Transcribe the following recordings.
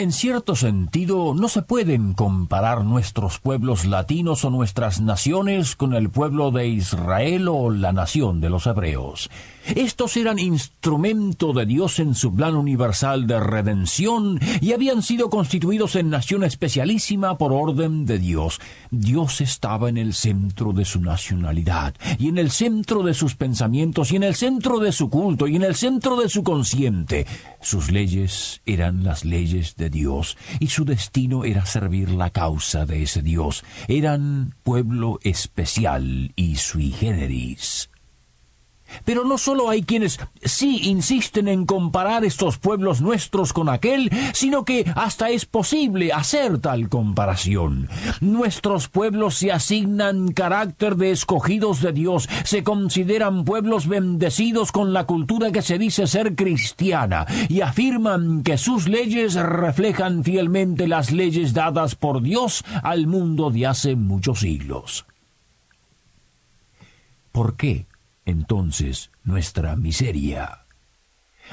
En cierto sentido, no se pueden comparar nuestros pueblos latinos o nuestras naciones con el pueblo de Israel o la nación de los hebreos. Estos eran instrumento de Dios en su plan universal de redención y habían sido constituidos en nación especialísima por orden de Dios. Dios estaba en el centro de su nacionalidad y en el centro de sus pensamientos y en el centro de su culto y en el centro de su consciente. Sus leyes eran las leyes de Dios y su destino era servir la causa de ese Dios. Eran pueblo especial y sui generis. Pero no solo hay quienes sí insisten en comparar estos pueblos nuestros con aquel, sino que hasta es posible hacer tal comparación. Nuestros pueblos se asignan carácter de escogidos de Dios, se consideran pueblos bendecidos con la cultura que se dice ser cristiana, y afirman que sus leyes reflejan fielmente las leyes dadas por Dios al mundo de hace muchos siglos. ¿Por qué? Entonces nuestra miseria.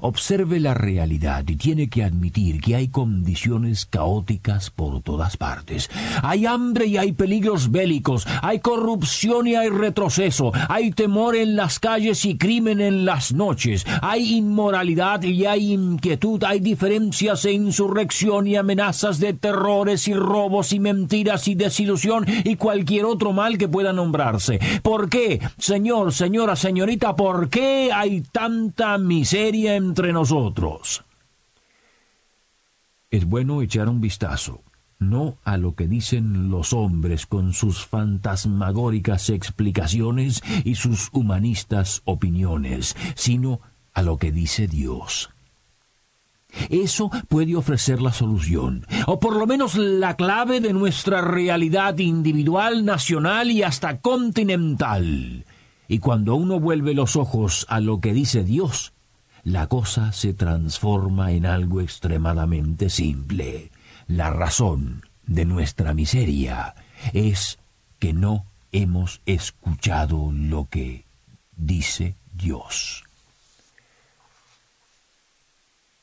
Observe la realidad y tiene que admitir que hay condiciones caóticas por todas partes. Hay hambre y hay peligros bélicos, hay corrupción y hay retroceso, hay temor en las calles y crimen en las noches, hay inmoralidad y hay inquietud, hay diferencias e insurrección y amenazas de terrores y robos y mentiras y desilusión y cualquier otro mal que pueda nombrarse. ¿Por qué, señor, señora, señorita, por qué hay tanta miseria entre nosotros. Es bueno echar un vistazo, no a lo que dicen los hombres con sus fantasmagóricas explicaciones y sus humanistas opiniones, sino a lo que dice Dios. Eso puede ofrecer la solución, o por lo menos la clave de nuestra realidad individual, nacional y hasta continental. Y cuando uno vuelve los ojos a lo que dice Dios, la cosa se transforma en algo extremadamente simple. La razón de nuestra miseria es que no hemos escuchado lo que dice Dios.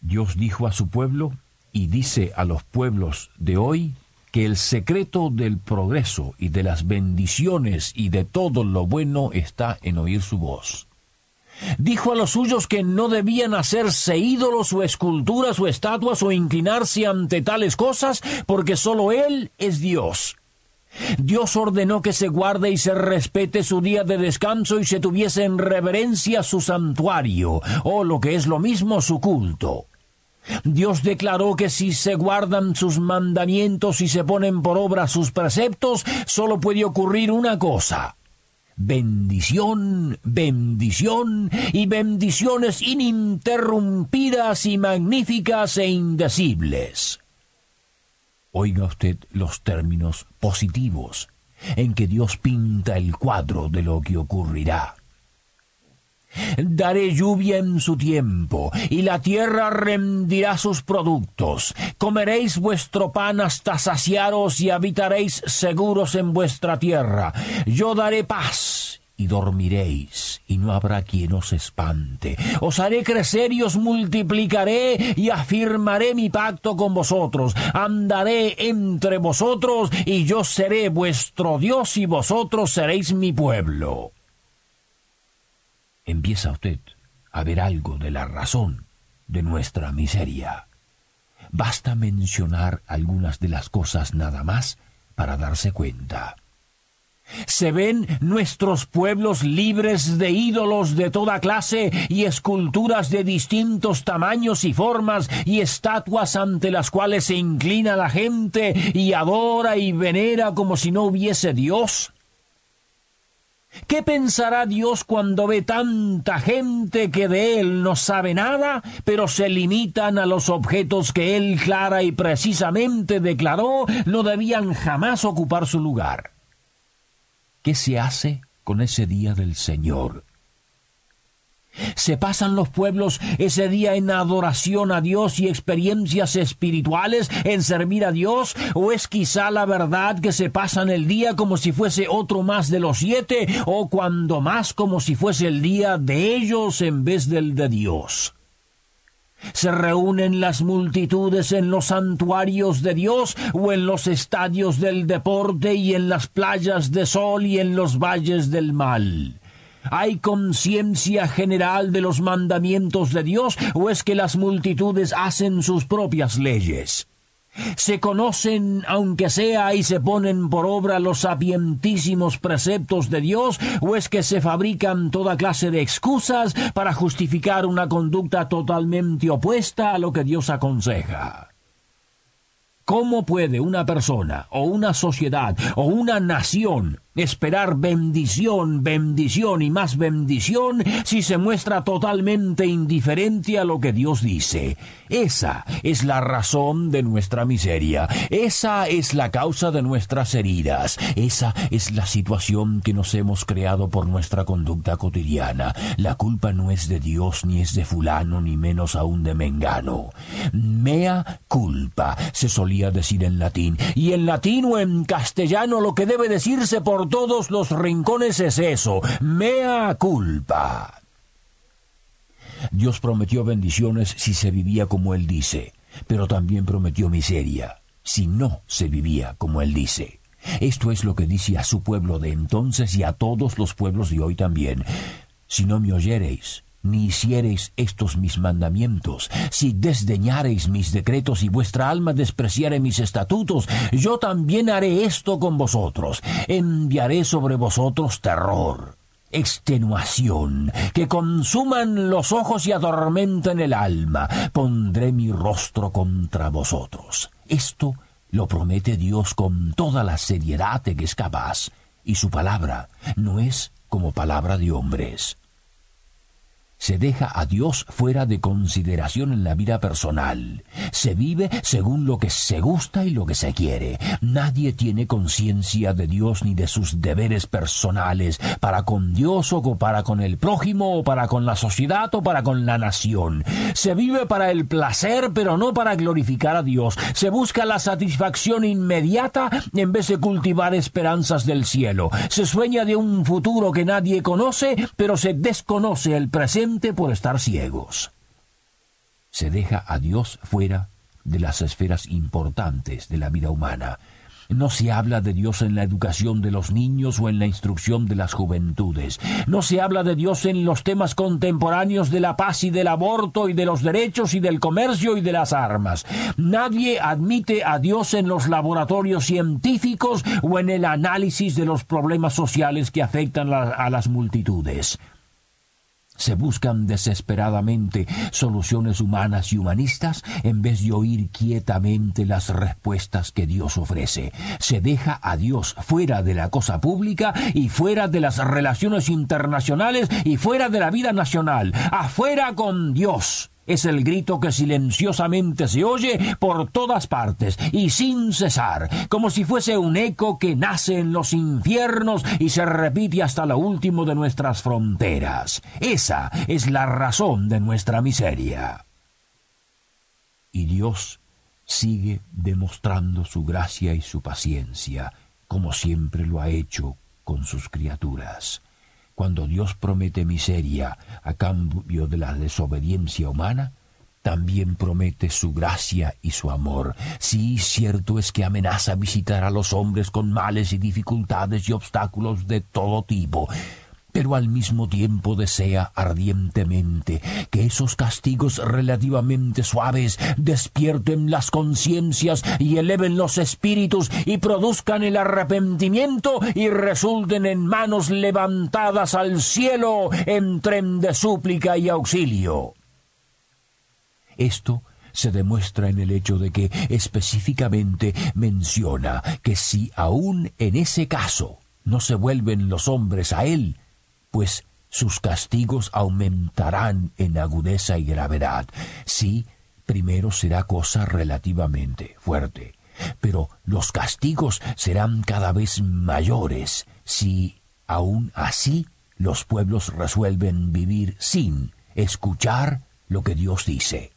Dios dijo a su pueblo y dice a los pueblos de hoy que el secreto del progreso y de las bendiciones y de todo lo bueno está en oír su voz. Dijo a los suyos que no debían hacerse ídolos o esculturas o estatuas o inclinarse ante tales cosas, porque sólo Él es Dios. Dios ordenó que se guarde y se respete su día de descanso y se tuviese en reverencia su santuario, o lo que es lo mismo su culto. Dios declaró que si se guardan sus mandamientos y se ponen por obra sus preceptos, sólo puede ocurrir una cosa, bendición, bendición y bendiciones ininterrumpidas y magníficas e indecibles. Oiga usted los términos positivos en que Dios pinta el cuadro de lo que ocurrirá. Daré lluvia en su tiempo, y la tierra rendirá sus productos. Comeréis vuestro pan hasta saciaros y habitaréis seguros en vuestra tierra. Yo daré paz y dormiréis, y no habrá quien os espante. Os haré crecer y os multiplicaré, y afirmaré mi pacto con vosotros. Andaré entre vosotros, y yo seré vuestro Dios, y vosotros seréis mi pueblo empieza usted a ver algo de la razón de nuestra miseria. Basta mencionar algunas de las cosas nada más para darse cuenta. Se ven nuestros pueblos libres de ídolos de toda clase y esculturas de distintos tamaños y formas y estatuas ante las cuales se inclina la gente y adora y venera como si no hubiese Dios. ¿Qué pensará Dios cuando ve tanta gente que de Él no sabe nada, pero se limitan a los objetos que Él clara y precisamente declaró no debían jamás ocupar su lugar? ¿Qué se hace con ese día del Señor? ¿Se pasan los pueblos ese día en adoración a Dios y experiencias espirituales en servir a Dios? ¿O es quizá la verdad que se pasan el día como si fuese otro más de los siete o cuando más como si fuese el día de ellos en vez del de Dios? ¿Se reúnen las multitudes en los santuarios de Dios o en los estadios del deporte y en las playas de sol y en los valles del mal? ¿Hay conciencia general de los mandamientos de Dios o es que las multitudes hacen sus propias leyes? ¿Se conocen, aunque sea, y se ponen por obra los sapientísimos preceptos de Dios, o es que se fabrican toda clase de excusas para justificar una conducta totalmente opuesta a lo que Dios aconseja? ¿Cómo puede una persona o una sociedad o una nación esperar bendición, bendición y más bendición si se muestra totalmente indiferente a lo que Dios dice. Esa es la razón de nuestra miseria, esa es la causa de nuestras heridas, esa es la situación que nos hemos creado por nuestra conducta cotidiana. La culpa no es de Dios ni es de fulano ni menos aún de Mengano. Mea culpa se solía decir en latín, y en latín o en castellano lo que debe decirse por todos los rincones es eso, mea culpa. Dios prometió bendiciones si se vivía como Él dice, pero también prometió miseria si no se vivía como Él dice. Esto es lo que dice a su pueblo de entonces y a todos los pueblos de hoy también. Si no me oyereis, ni hiciereis estos mis mandamientos, si desdeñareis mis decretos y vuestra alma despreciare mis estatutos, yo también haré esto con vosotros, enviaré sobre vosotros terror extenuación, que consuman los ojos y atormenten el alma, pondré mi rostro contra vosotros. Esto lo promete Dios con toda la seriedad de que es capaz, y su palabra no es como palabra de hombres se deja a Dios fuera de consideración en la vida personal. Se vive según lo que se gusta y lo que se quiere. Nadie tiene conciencia de Dios ni de sus deberes personales para con Dios o para con el prójimo o para con la sociedad o para con la nación. Se vive para el placer pero no para glorificar a Dios. Se busca la satisfacción inmediata en vez de cultivar esperanzas del cielo. Se sueña de un futuro que nadie conoce pero se desconoce el presente por estar ciegos. Se deja a Dios fuera de las esferas importantes de la vida humana. No se habla de Dios en la educación de los niños o en la instrucción de las juventudes. No se habla de Dios en los temas contemporáneos de la paz y del aborto y de los derechos y del comercio y de las armas. Nadie admite a Dios en los laboratorios científicos o en el análisis de los problemas sociales que afectan a las multitudes. Se buscan desesperadamente soluciones humanas y humanistas en vez de oír quietamente las respuestas que Dios ofrece. Se deja a Dios fuera de la cosa pública y fuera de las relaciones internacionales y fuera de la vida nacional. Afuera con Dios es el grito que silenciosamente se oye por todas partes y sin cesar, como si fuese un eco que nace en los infiernos y se repite hasta lo último de nuestras fronteras. Esa es la razón de nuestra miseria. Y Dios sigue demostrando su gracia y su paciencia, como siempre lo ha hecho con sus criaturas. Cuando Dios promete miseria a cambio de la desobediencia humana, también promete su gracia y su amor. Sí, cierto es que amenaza visitar a los hombres con males y dificultades y obstáculos de todo tipo, pero al mismo tiempo desea ardientemente que esos castigos relativamente suaves despierten las conciencias y eleven los espíritus y produzcan el arrepentimiento y resulten en manos levantadas al cielo en tren de súplica y auxilio. Esto se demuestra en el hecho de que específicamente menciona que si aún en ese caso no se vuelven los hombres a Él, pues sus castigos aumentarán en agudeza y gravedad. Sí, primero será cosa relativamente fuerte, pero los castigos serán cada vez mayores si, aun así, los pueblos resuelven vivir sin escuchar lo que Dios dice.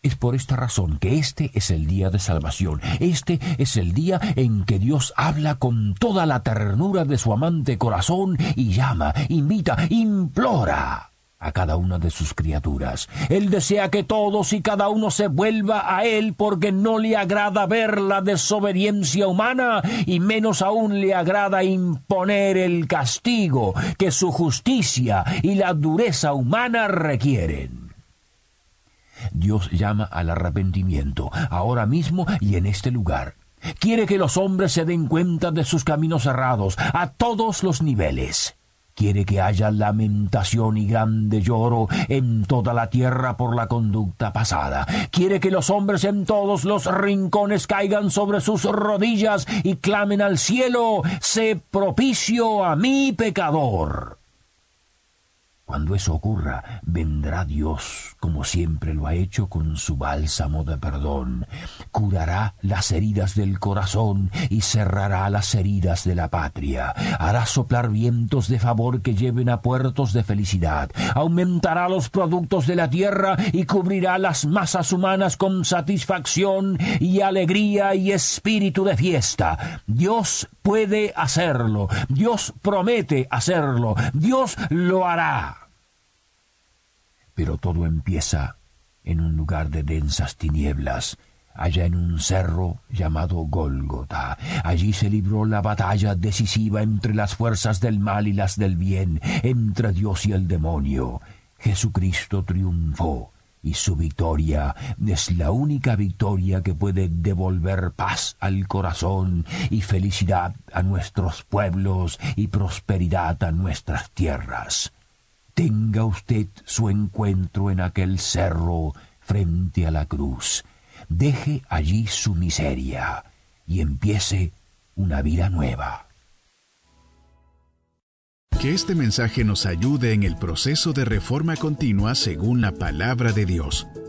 Es por esta razón que este es el día de salvación. Este es el día en que Dios habla con toda la ternura de su amante corazón y llama, invita, implora a cada una de sus criaturas. Él desea que todos y cada uno se vuelva a Él porque no le agrada ver la desobediencia humana y menos aún le agrada imponer el castigo que su justicia y la dureza humana requieren. Dios llama al arrepentimiento, ahora mismo y en este lugar. Quiere que los hombres se den cuenta de sus caminos errados, a todos los niveles. Quiere que haya lamentación y grande lloro en toda la tierra por la conducta pasada. Quiere que los hombres en todos los rincones caigan sobre sus rodillas y clamen al cielo, sé propicio a mi pecador. Cuando eso ocurra, vendrá Dios, como siempre lo ha hecho con su bálsamo de perdón, curará las heridas del corazón y cerrará las heridas de la patria, hará soplar vientos de favor que lleven a puertos de felicidad, aumentará los productos de la tierra y cubrirá las masas humanas con satisfacción y alegría y espíritu de fiesta. Dios puede hacerlo, Dios promete hacerlo, Dios lo hará. Pero todo empieza en un lugar de densas tinieblas, allá en un cerro llamado Gólgota. Allí se libró la batalla decisiva entre las fuerzas del mal y las del bien, entre Dios y el demonio. Jesucristo triunfó y su victoria es la única victoria que puede devolver paz al corazón y felicidad a nuestros pueblos y prosperidad a nuestras tierras tenga usted su encuentro en aquel cerro frente a la cruz. Deje allí su miseria y empiece una vida nueva. Que este mensaje nos ayude en el proceso de reforma continua según la palabra de Dios.